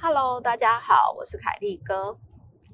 Hello，大家好，我是凯利哥。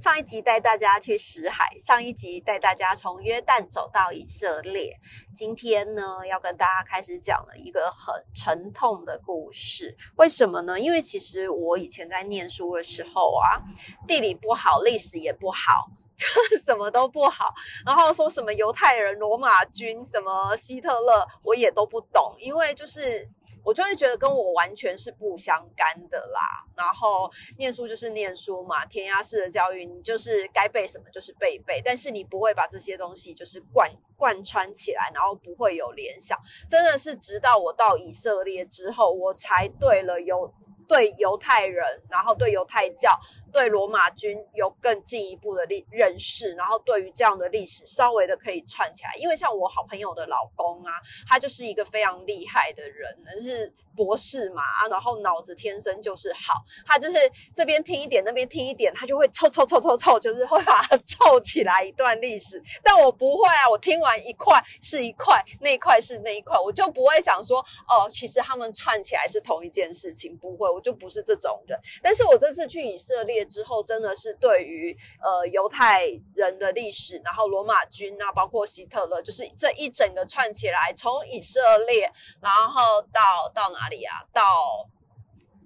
上一集带大家去死海，上一集带大家从约旦走到以色列。今天呢，要跟大家开始讲了一个很沉痛的故事。为什么呢？因为其实我以前在念书的时候啊，地理不好，历史也不好，就什么都不好。然后说什么犹太人、罗马军、什么希特勒，我也都不懂，因为就是。我就会觉得跟我完全是不相干的啦。然后念书就是念书嘛，填鸭式的教育，你就是该背什么就是背背，但是你不会把这些东西就是贯贯穿起来，然后不会有联想。真的是直到我到以色列之后，我才对了犹对犹太人，然后对犹太教。对罗马军有更进一步的历认识，然后对于这样的历史稍微的可以串起来，因为像我好朋友的老公啊，他就是一个非常厉害的人，是博士嘛，然后脑子天生就是好，他就是这边听一点，那边听一点，他就会凑凑凑凑凑，就是会把它凑起来一段历史。但我不会啊，我听完一块是一块，那一块是那一块，我就不会想说哦，其实他们串起来是同一件事情，不会，我就不是这种人。但是我这次去以色列。之后真的是对于呃犹太人的历史，然后罗马军啊，包括希特勒，就是这一整个串起来，从以色列，然后到到哪里啊？到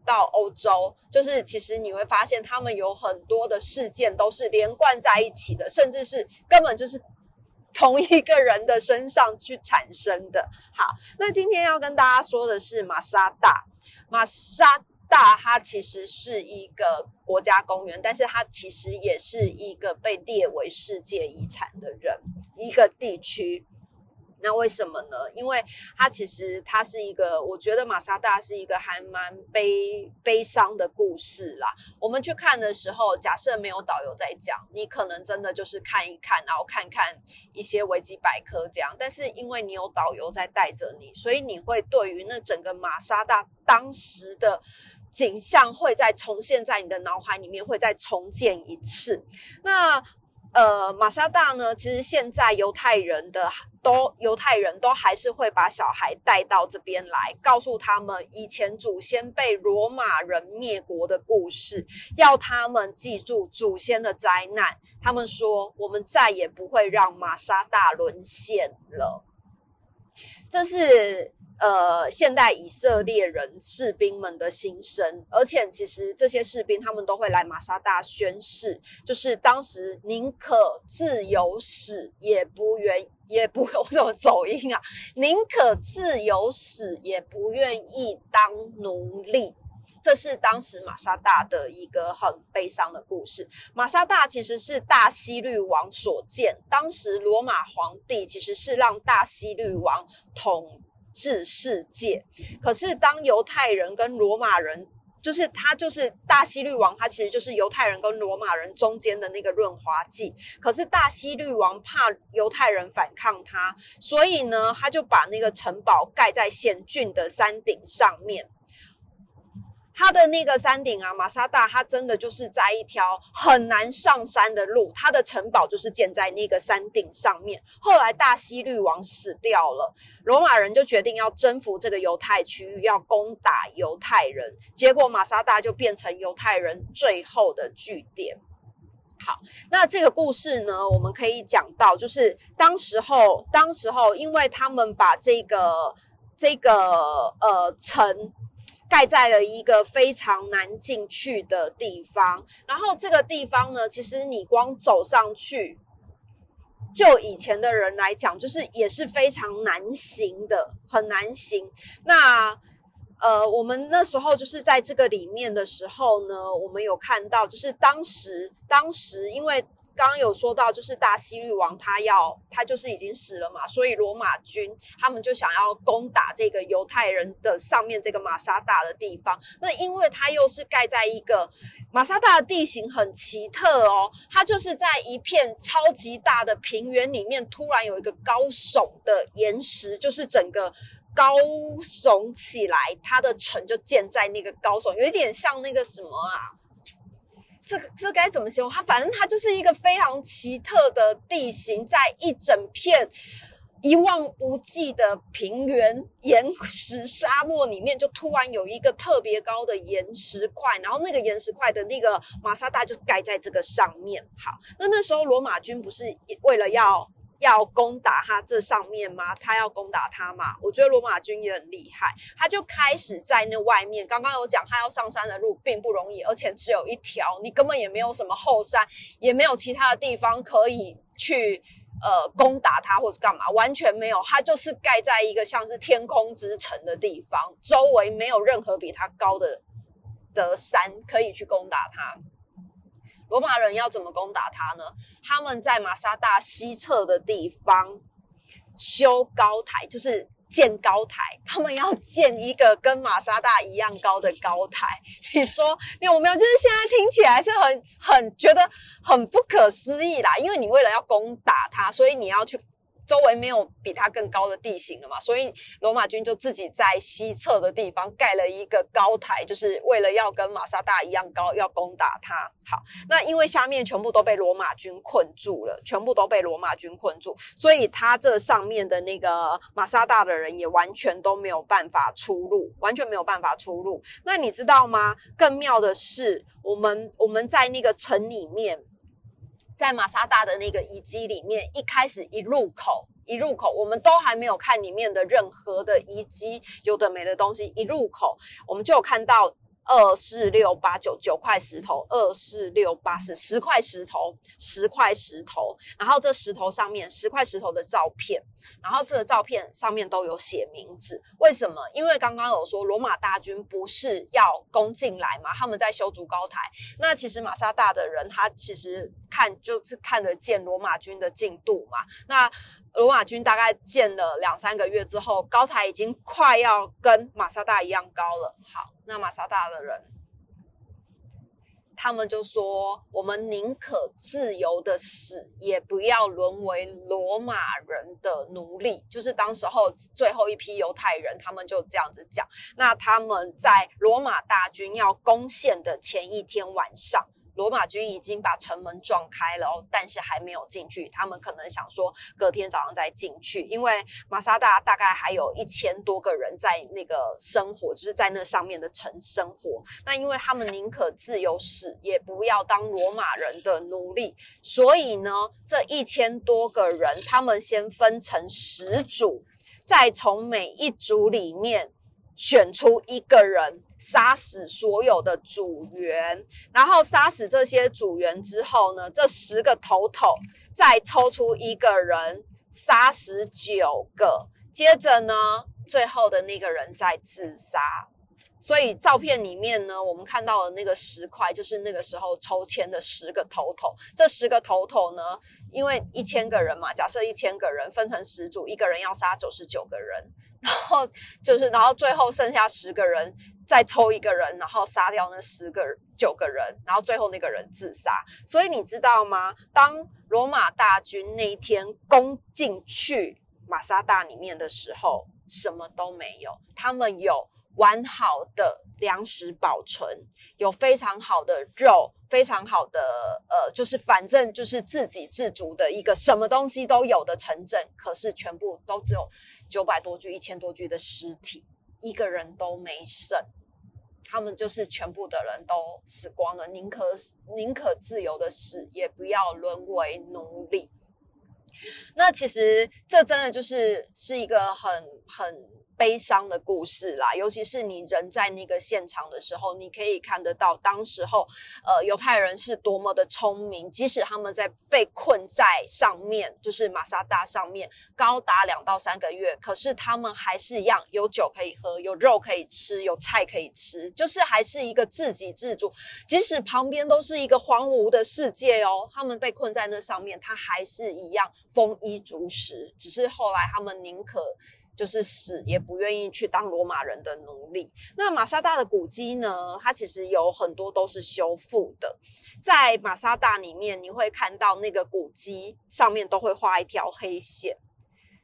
到欧洲，就是其实你会发现他们有很多的事件都是连贯在一起的，甚至是根本就是同一个人的身上去产生的。好，那今天要跟大家说的是马沙大，马沙。大，它其实是一个国家公园，但是它其实也是一个被列为世界遗产的人一个地区。那为什么呢？因为它其实它是一个，我觉得马沙大是一个还蛮悲悲伤的故事啦。我们去看的时候，假设没有导游在讲，你可能真的就是看一看，然后看看一些维基百科这样。但是因为你有导游在带着你，所以你会对于那整个马沙大当时的。景象会再重现在你的脑海里面，会再重建一次。那呃，马沙大呢？其实现在犹太人的都犹太人都还是会把小孩带到这边来，告诉他们以前祖先被罗马人灭国的故事，要他们记住祖先的灾难。他们说，我们再也不会让马沙大沦陷了。这是。呃，现代以色列人士兵们的心声，而且其实这些士兵他们都会来马沙大宣誓，就是当时宁可自由死，也不愿也不我怎么走音啊？宁可自由死，也不愿意当奴隶。这是当时马沙大的一个很悲伤的故事。马沙大其实是大西律王所建，当时罗马皇帝其实是让大西律王统。治世界，可是当犹太人跟罗马人，就是他就是大西律王，他其实就是犹太人跟罗马人中间的那个润滑剂。可是大西律王怕犹太人反抗他，所以呢，他就把那个城堡盖在险峻的山顶上面。它的那个山顶啊，马沙大，它真的就是在一条很难上山的路。它的城堡就是建在那个山顶上面。后来大希律王死掉了，罗马人就决定要征服这个犹太区域，要攻打犹太人。结果马沙大就变成犹太人最后的据点。好，那这个故事呢，我们可以讲到，就是当时候，当时候，因为他们把这个这个呃城。盖在了一个非常难进去的地方，然后这个地方呢，其实你光走上去，就以前的人来讲，就是也是非常难行的，很难行。那呃，我们那时候就是在这个里面的时候呢，我们有看到，就是当时当时因为。刚刚有说到，就是大西律王他要他就是已经死了嘛，所以罗马军他们就想要攻打这个犹太人的上面这个马沙大的地方。那因为它又是盖在一个马沙大的地形很奇特哦，它就是在一片超级大的平原里面，突然有一个高耸的岩石，就是整个高耸起来，它的城就建在那个高耸，有一点像那个什么啊。这个这该怎么形容？它反正它就是一个非常奇特的地形，在一整片一望无际的平原岩石沙漠里面，就突然有一个特别高的岩石块，然后那个岩石块的那个玛莎大就盖在这个上面。好，那那时候罗马军不是为了要。要攻打他这上面吗？他要攻打他吗？我觉得罗马军也很厉害，他就开始在那外面。刚刚有讲，他要上山的路并不容易，而且只有一条，你根本也没有什么后山，也没有其他的地方可以去呃攻打他或者干嘛，完全没有。他就是盖在一个像是天空之城的地方，周围没有任何比他高的的山可以去攻打他。罗马人要怎么攻打他呢？他们在马沙大西侧的地方修高台，就是建高台。他们要建一个跟马沙大一样高的高台。你说没有没有？就是现在听起来是很很觉得很不可思议啦。因为你为了要攻打他，所以你要去。周围没有比它更高的地形了嘛，所以罗马军就自己在西侧的地方盖了一个高台，就是为了要跟马沙大一样高，要攻打它。好，那因为下面全部都被罗马军困住了，全部都被罗马军困住，所以他这上面的那个马沙大的人也完全都没有办法出路，完全没有办法出路。那你知道吗？更妙的是，我们我们在那个城里面。在马沙大的那个遗迹里面，一开始一入口，一入口，我们都还没有看里面的任何的遗迹，有的没的东西。一入口，我们就有看到二四六八九九块石头，二四六八十十块石头，十块石头。然后这石头上面，十块石头的照片，然后这个照片上面都有写名字。为什么？因为刚刚有说罗马大军不是要攻进来嘛，他们在修筑高台。那其实马沙大的人，他其实。看就是看得见罗马军的进度嘛。那罗马军大概建了两三个月之后，高台已经快要跟马萨大一样高了。好，那马萨大的人，他们就说：我们宁可自由的死，也不要沦为罗马人的奴隶。就是当时候最后一批犹太人，他们就这样子讲。那他们在罗马大军要攻陷的前一天晚上。罗马军已经把城门撞开了哦，但是还没有进去。他们可能想说隔天早上再进去，因为马萨大大概还有一千多个人在那个生活，就是在那上面的城生活。那因为他们宁可自由死，也不要当罗马人的奴隶，所以呢，这一千多个人，他们先分成十组，再从每一组里面选出一个人。杀死所有的组员，然后杀死这些组员之后呢，这十个头头再抽出一个人，杀死九个，接着呢，最后的那个人再自杀。所以照片里面呢，我们看到的那个十块，就是那个时候抽签的十个头头。这十个头头呢，因为一千个人嘛，假设一千个人分成十组，一个人要杀九十九个人，然后就是，然后最后剩下十个人。再抽一个人，然后杀掉那十个九个人，然后最后那个人自杀。所以你知道吗？当罗马大军那一天攻进去马沙大里面的时候，什么都没有。他们有完好的粮食保存，有非常好的肉，非常好的呃，就是反正就是自给自足的一个什么东西都有的城镇。可是全部都只有九百多具、一千多具的尸体。一个人都没剩，他们就是全部的人都死光了，宁可宁可自由的死，也不要沦为奴隶。那其实这真的就是是一个很很。悲伤的故事啦，尤其是你人在那个现场的时候，你可以看得到当时候，呃，犹太人是多么的聪明，即使他们在被困在上面，就是马沙大上面，高达两到三个月，可是他们还是一样有酒可以喝，有肉可以吃，有菜可以吃，就是还是一个自给自足，即使旁边都是一个荒芜的世界哦，他们被困在那上面，他还是一样丰衣足食，只是后来他们宁可。就是死也不愿意去当罗马人的奴隶。那马萨大的古迹呢？它其实有很多都是修复的。在马萨大里面，你会看到那个古迹上面都会画一条黑线，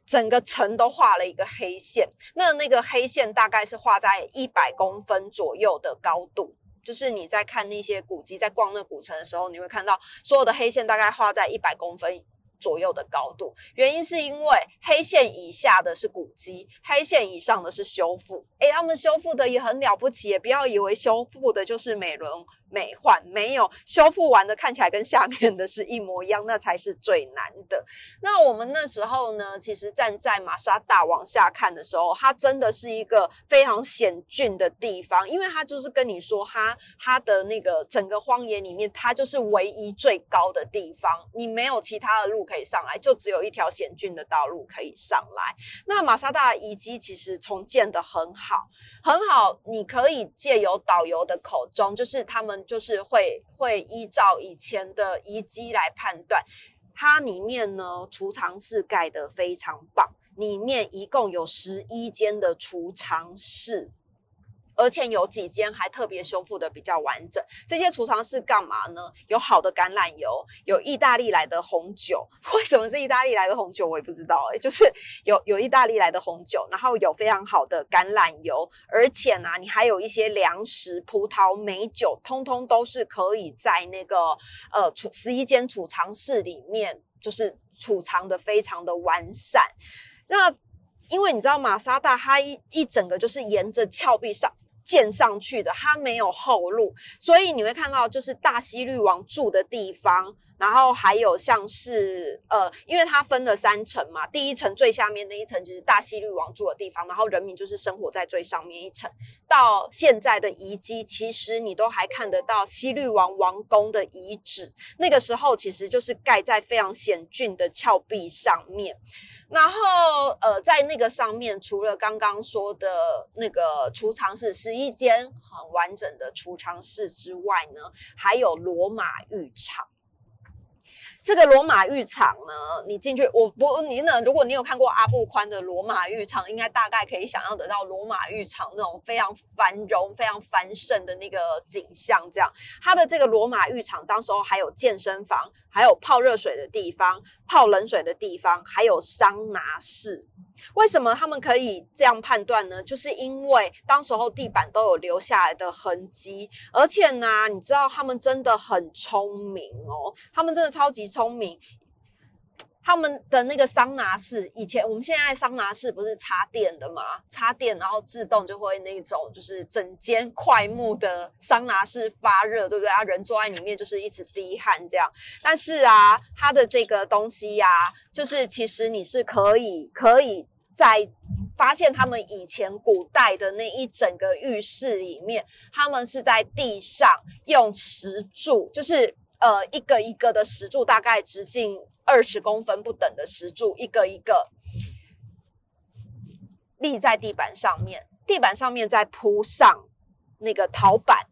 整个城都画了一个黑线。那那个黑线大概是画在一百公分左右的高度。就是你在看那些古迹，在逛那古城的时候，你会看到所有的黑线大概画在一百公分。左右的高度，原因是因为黑线以下的是古迹，黑线以上的是修复。诶，他们修复的也很了不起，也不要以为修复的就是美容美奂，没有修复完的看起来跟下面的是一模一样，那才是最难的。那我们那时候呢，其实站在玛莎大往下看的时候，它真的是一个非常险峻的地方，因为它就是跟你说，它它的那个整个荒野里面，它就是唯一最高的地方，你没有其他的路。可以上来，就只有一条险峻的道路可以上来。那马沙大遗迹其实重建的很好，很好。你可以借由导游的口中，就是他们就是会会依照以前的遗迹来判断，它里面呢储藏室盖得非常棒，里面一共有十一间的储藏室。而且有几间还特别修复的比较完整。这些储藏室干嘛呢？有好的橄榄油，有意大利来的红酒。为什么是意大利来的红酒？我也不知道哎，就是有有意大利来的红酒，然后有非常好的橄榄油，而且呢，你还有一些粮食、葡萄、美酒，通通都是可以在那个呃储十一间储藏室里面，就是储藏的非常的完善。那因为你知道马沙大它一一整个就是沿着峭壁上。建上去的，它没有后路，所以你会看到就是大西律王住的地方，然后还有像是呃，因为它分了三层嘛，第一层最下面那一层就是大西律王住的地方，然后人民就是生活在最上面一层。到现在的遗迹，其实你都还看得到西律王王宫的遗址，那个时候其实就是盖在非常险峻的峭壁上面。然后，呃，在那个上面，除了刚刚说的那个储藏室，十一间很完整的储藏室之外呢，还有罗马浴场。这个罗马浴场呢，你进去，我不，你呢？如果你有看过阿布宽的罗马浴场，应该大概可以想象得到罗马浴场那种非常繁荣、非常繁盛的那个景象。这样，它的这个罗马浴场，当时候还有健身房，还有泡热水的地方、泡冷水的地方，还有桑拿室。为什么他们可以这样判断呢？就是因为当时候地板都有留下来的痕迹，而且呢，你知道他们真的很聪明哦，他们真的超级聪明。他们的那个桑拿室，以前我们现在桑拿室不是插电的吗？插电然后自动就会那种，就是整间快木的桑拿室发热，对不对？啊，人坐在里面就是一直滴汗这样。但是啊，它的这个东西呀，就是其实你是可以可以在发现他们以前古代的那一整个浴室里面，他们是在地上用石柱，就是呃一个一个的石柱，大概直径。二十公分不等的石柱，一个一个立在地板上面，地板上面再铺上那个陶板。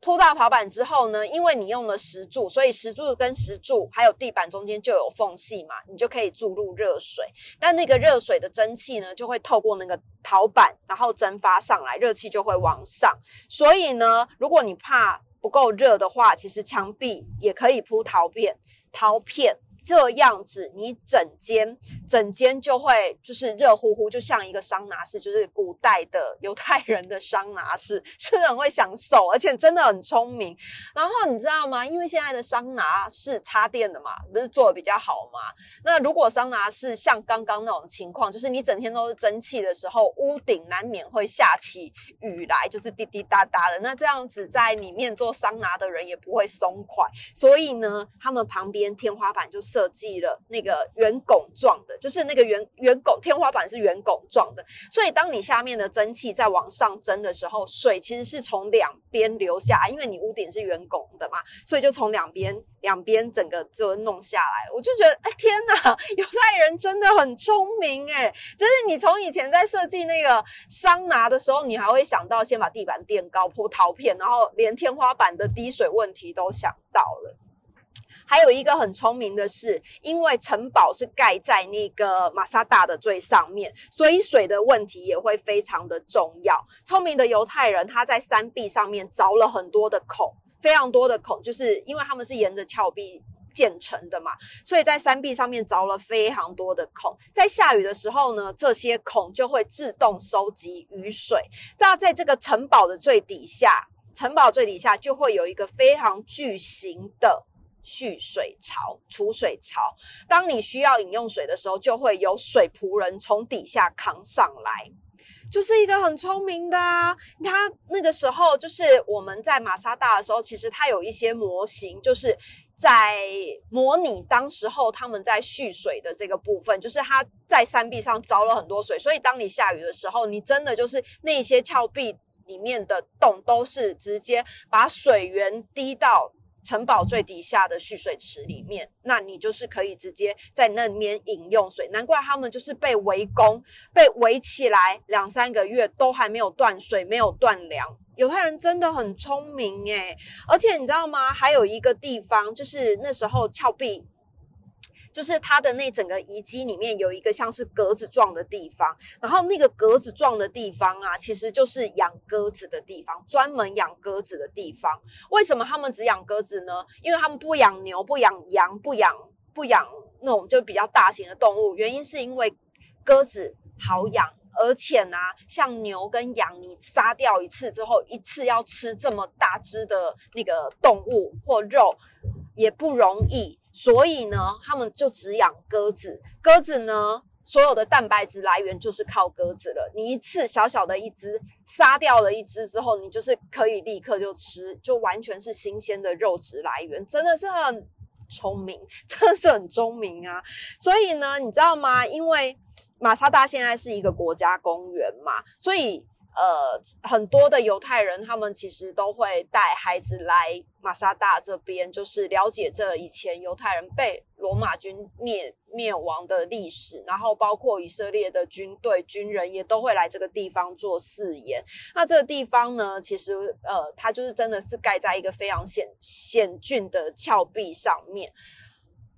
铺到陶板之后呢，因为你用了石柱，所以石柱跟石柱还有地板中间就有缝隙嘛，你就可以注入热水。那那个热水的蒸汽呢，就会透过那个陶板，然后蒸发上来，热气就会往上。所以呢，如果你怕不够热的话，其实墙壁也可以铺陶片，陶片。这样子，你整间整间就会就是热乎乎，就像一个桑拿室，就是古代的犹太人的桑拿室，是很会享受，而且真的很聪明。然后你知道吗？因为现在的桑拿是插电的嘛，不是做的比较好嘛？那如果桑拿室像刚刚那种情况，就是你整天都是蒸汽的时候，屋顶难免会下起雨来，就是滴滴答答的。那这样子在里面做桑拿的人也不会松快，所以呢，他们旁边天花板就设计了那个圆拱状的，就是那个圆圆拱天花板是圆拱状的，所以当你下面的蒸汽在往上蒸的时候，水其实是从两边流下，因为你屋顶是圆拱的嘛，所以就从两边两边整个就弄下来。我就觉得，哎天哪，犹太人真的很聪明哎！就是你从以前在设计那个桑拿的时候，你还会想到先把地板垫高铺陶片，然后连天花板的滴水问题都想到了。还有一个很聪明的是，因为城堡是盖在那个马萨大的最上面，所以水的问题也会非常的重要。聪明的犹太人他在山壁上面凿了很多的孔，非常多的孔，就是因为他们是沿着峭壁建成的嘛，所以在山壁上面凿了非常多的孔。在下雨的时候呢，这些孔就会自动收集雨水。那在这个城堡的最底下。城堡最底下就会有一个非常巨型的蓄水槽、储水槽。当你需要饮用水的时候，就会有水仆人从底下扛上来。就是一个很聪明的啊！他那个时候就是我们在马沙大的时候，其实他有一些模型，就是在模拟当时候他们在蓄水的这个部分，就是他在山壁上凿了很多水，所以当你下雨的时候，你真的就是那些峭壁里面的洞都是直接把水源滴到。城堡最底下的蓄水池里面，那你就是可以直接在那边饮用水。难怪他们就是被围攻、被围起来两三个月都还没有断水、没有断粮。犹太人真的很聪明诶，而且你知道吗？还有一个地方，就是那时候峭壁。就是它的那整个遗迹里面有一个像是格子状的地方，然后那个格子状的地方啊，其实就是养鸽子的地方，专门养鸽子的地方。为什么他们只养鸽子呢？因为他们不养牛、不养羊、不养不养那种就比较大型的动物。原因是因为鸽子好养，而且呢，像牛跟羊，你杀掉一次之后，一次要吃这么大只的那个动物或肉也不容易。所以呢，他们就只养鸽子。鸽子呢，所有的蛋白质来源就是靠鸽子了。你一次小小的一只杀掉了一只之后，你就是可以立刻就吃，就完全是新鲜的肉质来源，真的是很聪明，真的是很聪明啊！所以呢，你知道吗？因为马萨大现在是一个国家公园嘛，所以。呃，很多的犹太人，他们其实都会带孩子来马萨大这边，就是了解这以前犹太人被罗马军灭灭亡的历史，然后包括以色列的军队军人也都会来这个地方做誓言。那这个地方呢，其实呃，它就是真的是盖在一个非常险险峻的峭壁上面，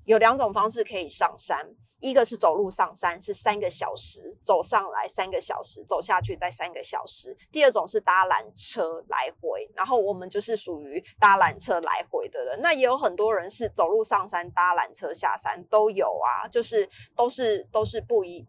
有两种方式可以上山。一个是走路上山，是三个小时走上来，三个小时走下去再三个小时。第二种是搭缆车来回，然后我们就是属于搭缆车来回的人。那也有很多人是走路上山，搭缆车下山都有啊，就是都是都是不一，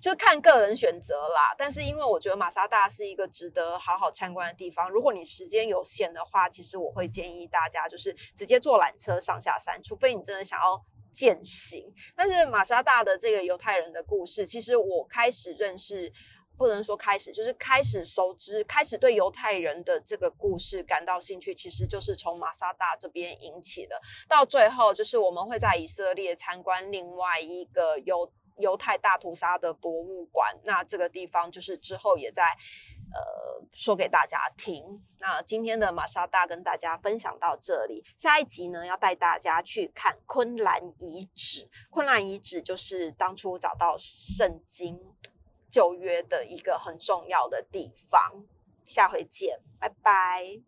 就看个人选择啦。但是因为我觉得马萨大是一个值得好好参观的地方，如果你时间有限的话，其实我会建议大家就是直接坐缆车上下山，除非你真的想要。践行，但是玛莎大的这个犹太人的故事，其实我开始认识，不能说开始，就是开始熟知，开始对犹太人的这个故事感到兴趣，其实就是从玛莎大这边引起的。到最后，就是我们会在以色列参观另外一个犹犹太大屠杀的博物馆，那这个地方就是之后也在。呃，说给大家听。那今天的玛莎大跟大家分享到这里，下一集呢要带大家去看昆兰遗址。昆兰遗址就是当初找到圣经旧约的一个很重要的地方。下回见，拜拜。